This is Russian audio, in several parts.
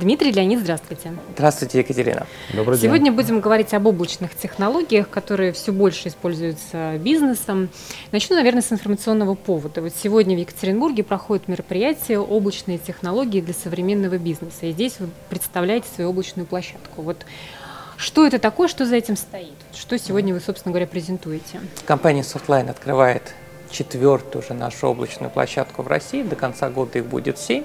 Дмитрий Леонид, здравствуйте. Здравствуйте, Екатерина. Добрый день. Сегодня будем говорить об облачных технологиях, которые все больше используются бизнесом. Начну, наверное, с информационного повода. Вот сегодня в Екатеринбурге проходит мероприятие «Облачные технологии для современного бизнеса». И здесь вы представляете свою облачную площадку. Вот что это такое, что за этим стоит? Что сегодня вы, собственно говоря, презентуете? Компания Softline открывает четвертую уже нашу облачную площадку в России. До конца года их будет семь.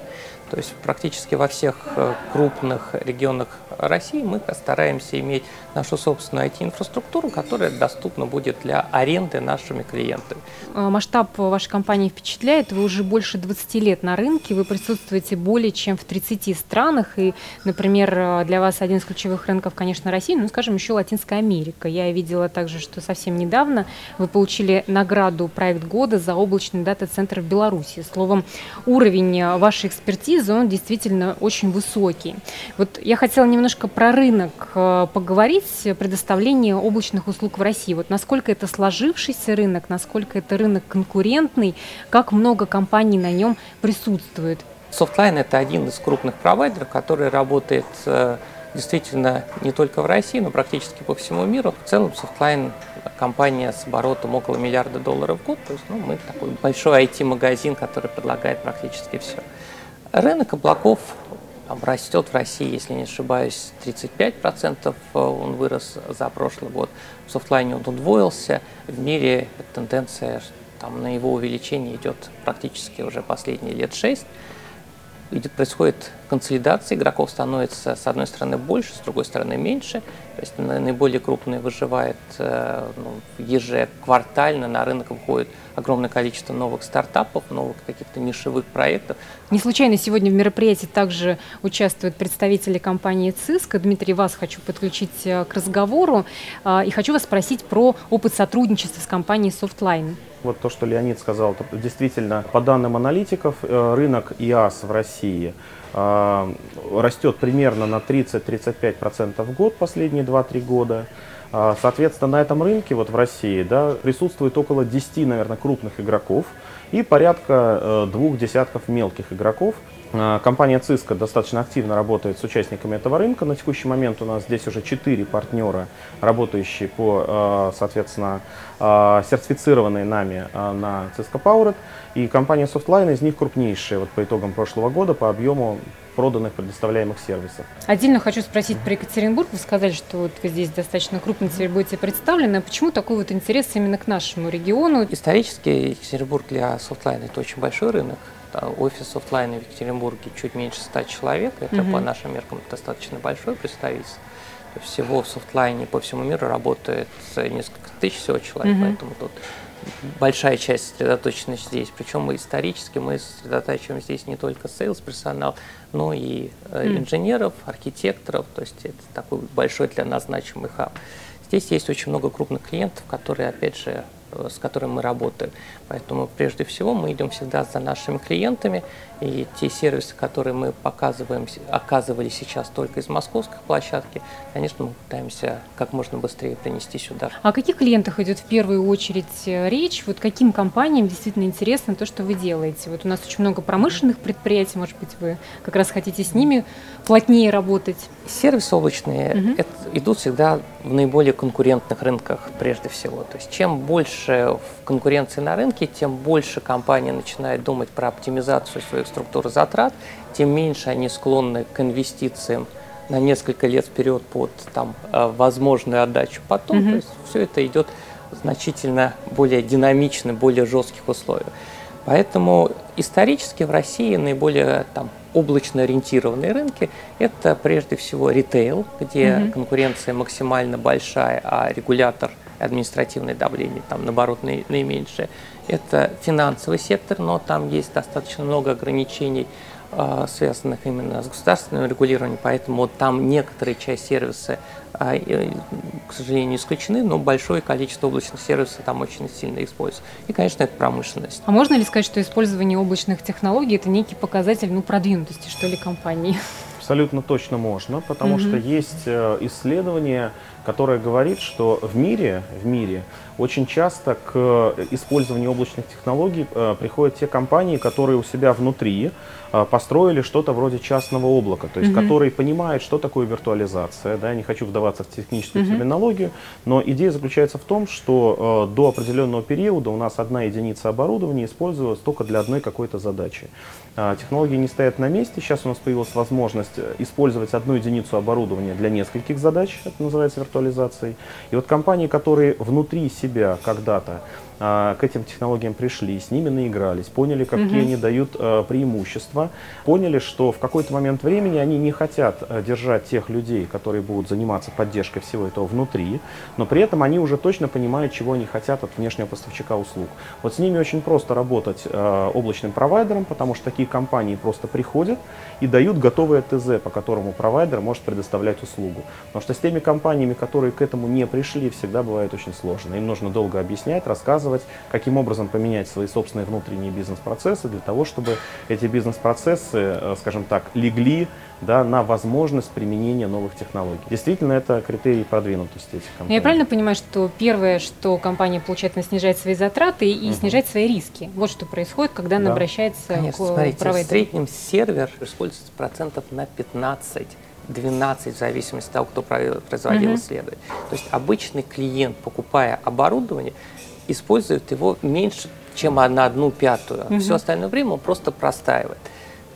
То есть практически во всех э, крупных регионах России мы стараемся иметь нашу собственную IT-инфраструктуру, которая доступна будет для аренды нашими клиентами. А, масштаб вашей компании впечатляет. Вы уже больше 20 лет на рынке, вы присутствуете более чем в 30 странах. И, например, э, для вас один из ключевых рынков, конечно, Россия, ну, скажем, еще Латинская Америка. Я видела также, что совсем недавно вы получили награду «Проект года» за облачный дата-центр в Беларуси. Словом, уровень э, вашей экспертизы он действительно очень высокий. Вот я хотела немножко про рынок э, поговорить, предоставление облачных услуг в России. Вот насколько это сложившийся рынок, насколько это рынок конкурентный, как много компаний на нем присутствует. Softline – это один из крупных провайдеров, который работает э, действительно не только в России, но практически по всему миру. В целом Softline компания с оборотом около миллиарда долларов в год. То есть ну, мы такой большой IT-магазин, который предлагает практически все. Рынок облаков растет в России, если не ошибаюсь, 35%. Э, он вырос за прошлый год. В софтлайне он удвоился. В мире тенденция там, на его увеличение идет практически уже последние лет 6 идет, происходит консолидация, игроков становится с одной стороны больше, с другой стороны меньше. То есть наиболее крупные выживает э, ну, ежеквартально, на рынок выходит огромное количество новых стартапов, новых каких-то нишевых проектов. Не случайно сегодня в мероприятии также участвуют представители компании ЦИСК. Дмитрий, вас хочу подключить э, к разговору э, и хочу вас спросить про опыт сотрудничества с компанией Softline. Вот то, что Леонид сказал, действительно, по данным аналитиков, рынок ИАС в России растет примерно на 30-35% в год последние 2-3 года. А, соответственно, на этом рынке вот в России да, присутствует около 10, наверное, крупных игроков и порядка э, двух десятков мелких игроков. А, компания Cisco достаточно активно работает с участниками этого рынка. На текущий момент у нас здесь уже четыре партнера, работающие по, а, соответственно, а, сертифицированные нами на Cisco Powered. И компания Softline из них крупнейшая вот по итогам прошлого года по объему проданных предоставляемых сервисов. Отдельно хочу спросить про Екатеринбург. Вы сказали, что вот вы здесь достаточно крупно теперь будете представлены. А почему такой вот интерес именно к нашему региону? Исторически Екатеринбург для Softline это очень большой рынок офис Softline а в Екатеринбурге чуть меньше 100 человек. Это угу. по нашим меркам достаточно большое представительство. Всего в Softline е по всему миру работает несколько тысяч всего человек, угу. поэтому тут большая часть сосредоточена здесь. Причем мы исторически мы сосредотачиваем здесь не только sales персонал, но и э, инженеров, архитекторов. То есть это такой большой для нас значимый хаб. Здесь есть очень много крупных клиентов, которые, опять же, Э, с которым мы работаем. Поэтому прежде всего мы идем всегда за нашими клиентами, и те сервисы, которые мы показываем, оказывали сейчас только из московской площадки, конечно, мы пытаемся как можно быстрее принести сюда. О каких клиентах идет в первую очередь э, речь? Вот каким компаниям действительно интересно то, что вы делаете? Вот у нас очень много промышленных предприятий, может быть, вы как раз хотите с ними плотнее работать? Сервисы облачные угу. идут всегда в наиболее конкурентных рынках прежде всего. То есть чем больше в конкуренции на рынке, тем больше компания начинает думать про оптимизацию своих структур затрат, тем меньше они склонны к инвестициям на несколько лет вперед под там, э, возможную отдачу потом. Угу. То есть все это идет значительно более динамично, более жестких условиях. Поэтому исторически в России наиболее там, облачно ориентированные рынки – это прежде всего ритейл, где mm конкуренция максимально большая, а регулятор административное давление там наоборот наименьшее. Это финансовый сектор, но там есть достаточно много ограничений, а, связанных именно с государственным регулированием, поэтому там некоторые часть сервисы, а, к сожалению, исключены, но большое количество облачных сервисов там очень сильно используется. И, конечно, это промышленность. А можно ли сказать, что использование облачных технологий – это некий показатель ну, продвинутости, что ли, компании? Абсолютно точно можно, потому mm-hmm. что есть э, исследования, которая говорит, что в мире, в мире очень часто к использованию облачных технологий э, приходят те компании, которые у себя внутри э, построили что-то вроде частного облака, то есть mm-hmm. которые понимают, что такое виртуализация. Да, я не хочу вдаваться в техническую mm-hmm. терминологию, но идея заключается в том, что э, до определенного периода у нас одна единица оборудования использовалась только для одной какой-то задачи. Э, технологии не стоят на месте, сейчас у нас появилась возможность использовать одну единицу оборудования для нескольких задач, это называется виртуализацией. И вот компании, которые внутри себя когда-то к этим технологиям пришли, с ними наигрались, поняли, какие угу. они дают а, преимущества, поняли, что в какой-то момент времени они не хотят а, держать тех людей, которые будут заниматься поддержкой всего этого внутри, но при этом они уже точно понимают, чего они хотят от внешнего поставщика услуг. Вот с ними очень просто работать облачным провайдером, потому что такие компании просто приходят и дают готовое ТЗ, по которому провайдер может предоставлять услугу. Потому что с теми компаниями, которые к этому не пришли, всегда бывает очень сложно. Им нужно долго объяснять, рассказывать, рассказывать, каким образом поменять свои собственные внутренние бизнес-процессы для того, чтобы эти бизнес-процессы, э, скажем так, легли да, на возможность применения новых технологий. Действительно, это критерий продвинутости этих компаний. Я правильно понимаю, что первое, что компания получает, она снижает свои затраты и угу. снижает свои риски. Вот что происходит, когда она да. обращается Конечно, к смотрите, провайдеру. в среднем сервер используется процентов на 15 12 в зависимости от того, кто производил uh-huh. исследование. То есть обычный клиент, покупая оборудование, использует его меньше, чем на одну пятую. Угу. Все остальное время он просто простаивает.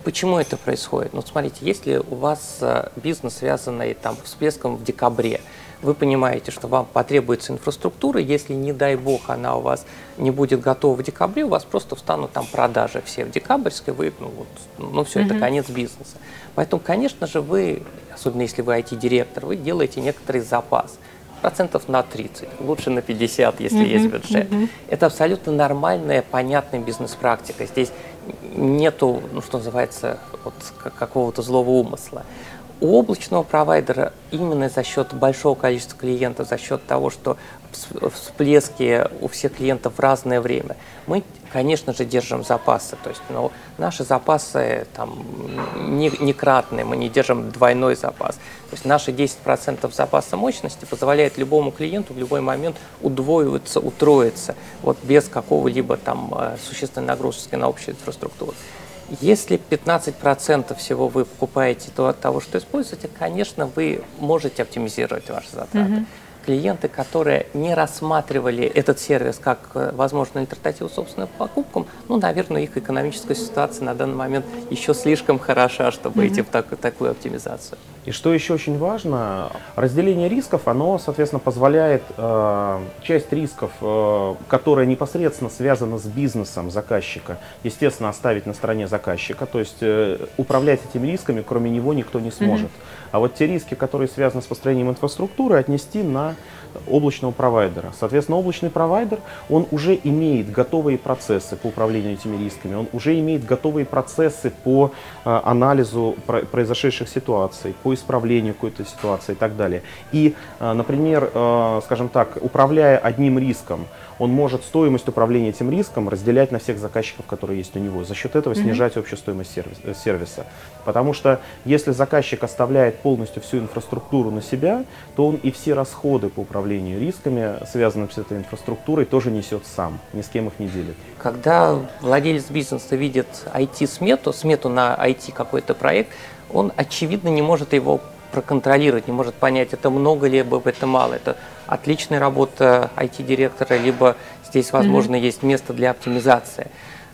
Почему это происходит? Ну, смотрите, если у вас э, бизнес, связанный там, всплеском в декабре, вы понимаете, что вам потребуется инфраструктура, если, не дай бог, она у вас не будет готова в декабре, у вас просто встанут там продажи все в декабрьской, вы, ну, вот, ну все, mm-hmm. это конец бизнеса. Поэтому, конечно же, вы, особенно если вы IT-директор, вы делаете некоторый запас процентов на 30, лучше на 50, если mm-hmm, есть бюджет. Mm-hmm. Это абсолютно нормальная, понятная бизнес-практика. Здесь нету, ну что называется, вот какого-то злого умысла. У облачного провайдера именно за счет большого количества клиентов, за счет того, что всплески у всех клиентов в разное время, мы, конечно же, держим запасы. То есть ну, наши запасы там, не, не кратные, мы не держим двойной запас. То есть наши 10% запаса мощности позволяет любому клиенту в любой момент удвоиваться, утроиться, вот без какого-либо там э, существенной нагрузки на общую инфраструктуру. Если 15% всего вы покупаете то от того, что используете, конечно, вы можете оптимизировать ваши затраты. Mm-hmm клиенты, которые не рассматривали этот сервис как э, возможную альтернативу собственным покупкам, ну, наверное, их экономическая ситуация на данный момент еще слишком хороша, чтобы mm-hmm. идти в так, такую оптимизацию. И что еще очень важно, разделение рисков, оно, соответственно, позволяет э, часть рисков, э, которая непосредственно связана с бизнесом заказчика, естественно, оставить на стороне заказчика, то есть э, управлять этими рисками, кроме него, никто не сможет. Mm-hmm. А вот те риски, которые связаны с построением инфраструктуры, отнести на облачного провайдера. Соответственно, облачный провайдер, он уже имеет готовые процессы по управлению этими рисками, он уже имеет готовые процессы по э, анализу произошедших ситуаций, по исправлению какой-то ситуации и так далее. И, э, например, э, скажем так, управляя одним риском, он может стоимость управления этим риском разделять на всех заказчиков, которые есть у него. За счет этого mm-hmm. снижать общую стоимость э, сервиса. Потому что если заказчик оставляет полностью всю инфраструктуру на себя, то он и все расходы по управлению рисками, связанные с этой инфраструктурой, тоже несет сам, ни с кем их не делит. Когда владелец бизнеса видит IT-смету, смету на IT какой-то проект, он, очевидно, не может его проконтролировать, не может понять, это много либо это мало. Это отличная работа IT-директора, либо здесь, возможно, mm-hmm. есть место для оптимизации.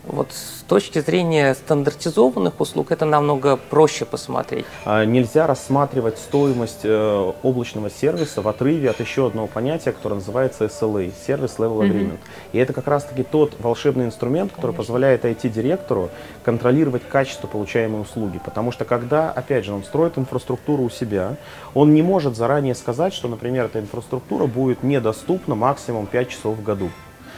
Вот с точки зрения стандартизованных услуг это намного проще посмотреть. А нельзя рассматривать стоимость э, облачного сервиса в отрыве от еще одного понятия, которое называется SLA, Service Level Agreement. Mm-hmm. И это как раз-таки тот волшебный инструмент, который Конечно. позволяет IT-директору контролировать качество получаемой услуги. Потому что когда, опять же, он строит инфраструктуру у себя, он не может заранее сказать, что, например, эта инфраструктура будет недоступна максимум 5 часов в году.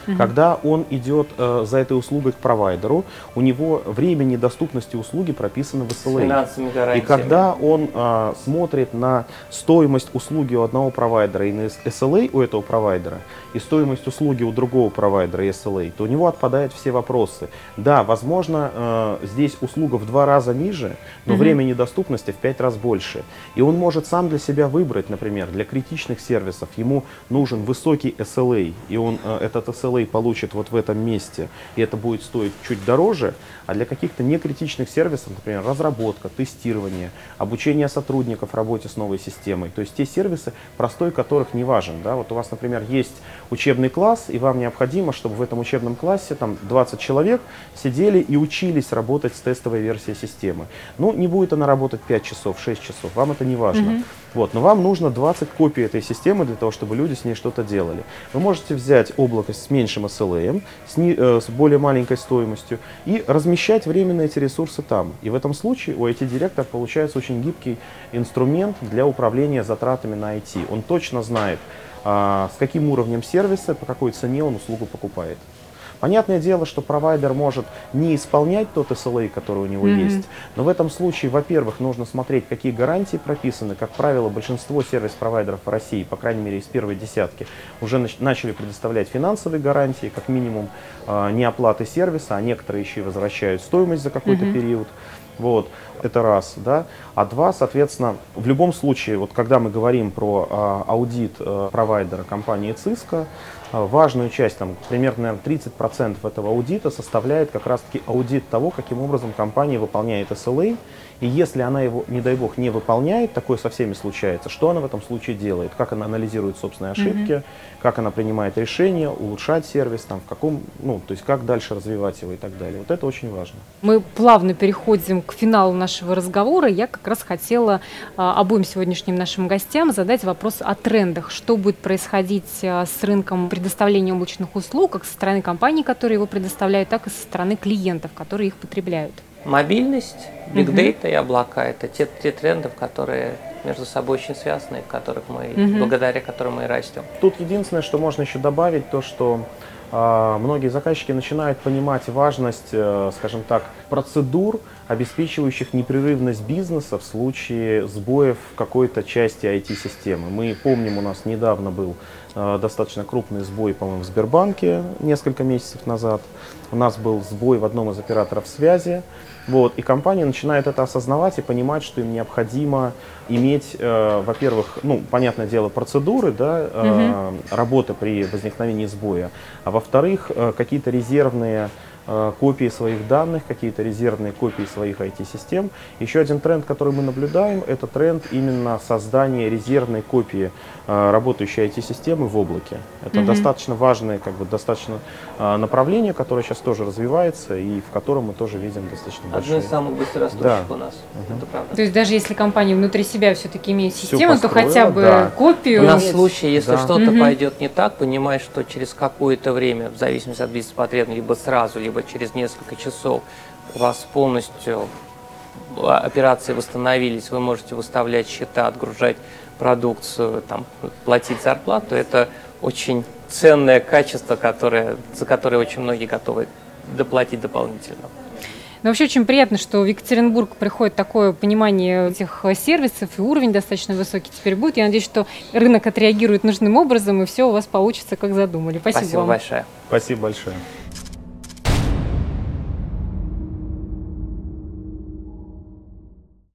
Угу. Когда он идет э, за этой услугой к провайдеру, у него время недоступности услуги прописано в SLA. И когда он э, смотрит на стоимость услуги у одного провайдера и на SLA у этого провайдера, и стоимость услуги у другого провайдера и SLA, то у него отпадают все вопросы. Да, возможно, э, здесь услуга в два раза ниже, но угу. время недоступности в пять раз больше. И он может сам для себя выбрать, например, для критичных сервисов ему нужен высокий SLA, и он э, этот SLA получит вот в этом месте, и это будет стоить чуть дороже, а для каких-то некритичных сервисов, например, разработка, тестирование, обучение сотрудников работе с новой системой, то есть те сервисы, простой которых не важен. Да? Вот у вас, например, есть учебный класс, и вам необходимо, чтобы в этом учебном классе там 20 человек сидели и учились работать с тестовой версией системы. Ну, не будет она работать 5 часов, 6 часов, вам это не важно. Mm-hmm. Вот, но вам нужно 20 копий этой системы для того, чтобы люди с ней что-то делали. Вы можете взять облако с меньшим SLA, с, не, э, с более маленькой стоимостью и размещать временно эти ресурсы там. И в этом случае у IT-директора получается очень гибкий инструмент для управления затратами на IT. Он точно знает, а, с каким уровнем сервиса, по какой цене он услугу покупает. Понятное дело, что провайдер может не исполнять тот SLA, который у него mm-hmm. есть, но в этом случае, во-первых, нужно смотреть, какие гарантии прописаны. Как правило, большинство сервис-провайдеров в России, по крайней мере из первой десятки, уже начали предоставлять финансовые гарантии, как минимум э, не оплаты сервиса, а некоторые еще и возвращают стоимость за какой-то mm-hmm. период. Вот, это раз, да. А два, соответственно, в любом случае, вот когда мы говорим про а, аудит а, провайдера компании Cisco, а, важную часть, там, примерно, наверное, 30% этого аудита составляет как раз-таки аудит того, каким образом компания выполняет SLA и если она его, не дай бог, не выполняет, такое со всеми случается, что она в этом случае делает? Как она анализирует собственные ошибки, mm-hmm. как она принимает решения, улучшать сервис, там, в каком, ну, то есть как дальше развивать его и так далее. Вот это очень важно. Мы плавно переходим к финалу нашего разговора. Я как раз хотела а, обоим сегодняшним нашим гостям задать вопрос о трендах. Что будет происходить а, с рынком предоставления облачных услуг, как со стороны компаний, которые его предоставляют, так и со стороны клиентов, которые их потребляют? Мобильность, биг дейта и облака – это те, те тренды, которые между собой очень связаны, которых мы, благодаря которым мы и растем. Тут единственное, что можно еще добавить, то, что многие заказчики начинают понимать важность, э, скажем так, процедур, обеспечивающих непрерывность бизнеса в случае сбоев в какой-то части IT-системы. Мы помним, у нас недавно был э, достаточно крупный сбой, по-моему, в Сбербанке несколько месяцев назад. У нас был сбой в одном из операторов связи. Вот, и компания начинает это осознавать и понимать, что им необходимо иметь, э, во-первых, ну, понятное дело, процедуры да, э, угу. работы при возникновении сбоя, а во-вторых, э, какие-то резервные копии своих данных, какие-то резервные копии своих IT-систем. Еще один тренд, который мы наблюдаем, это тренд именно создания резервной копии э, работающей IT-системы в облаке. Это mm-hmm. достаточно важное, как бы, достаточно э, направление, которое сейчас тоже развивается и в котором мы тоже видим достаточно Одно большое. Одно из самых быстрорастущих да. у нас. Угу. Это правда. То есть даже если компания внутри себя все-таки имеет систему, то хотя бы да. копию. У нас в случае, если да. что-то угу. пойдет не так, понимаешь, что через какое-то время, в зависимости от бизнес-потребности, либо сразу, либо через несколько часов у вас полностью операции восстановились, вы можете выставлять счета, отгружать продукцию, там, платить зарплату, это очень ценное качество, которое, за которое очень многие готовы доплатить дополнительно. Но вообще очень приятно, что в Екатеринбург приходит такое понимание этих сервисов, и уровень достаточно высокий теперь будет. Я надеюсь, что рынок отреагирует нужным образом, и все у вас получится, как задумали. Спасибо, Спасибо вам. большое. Спасибо большое.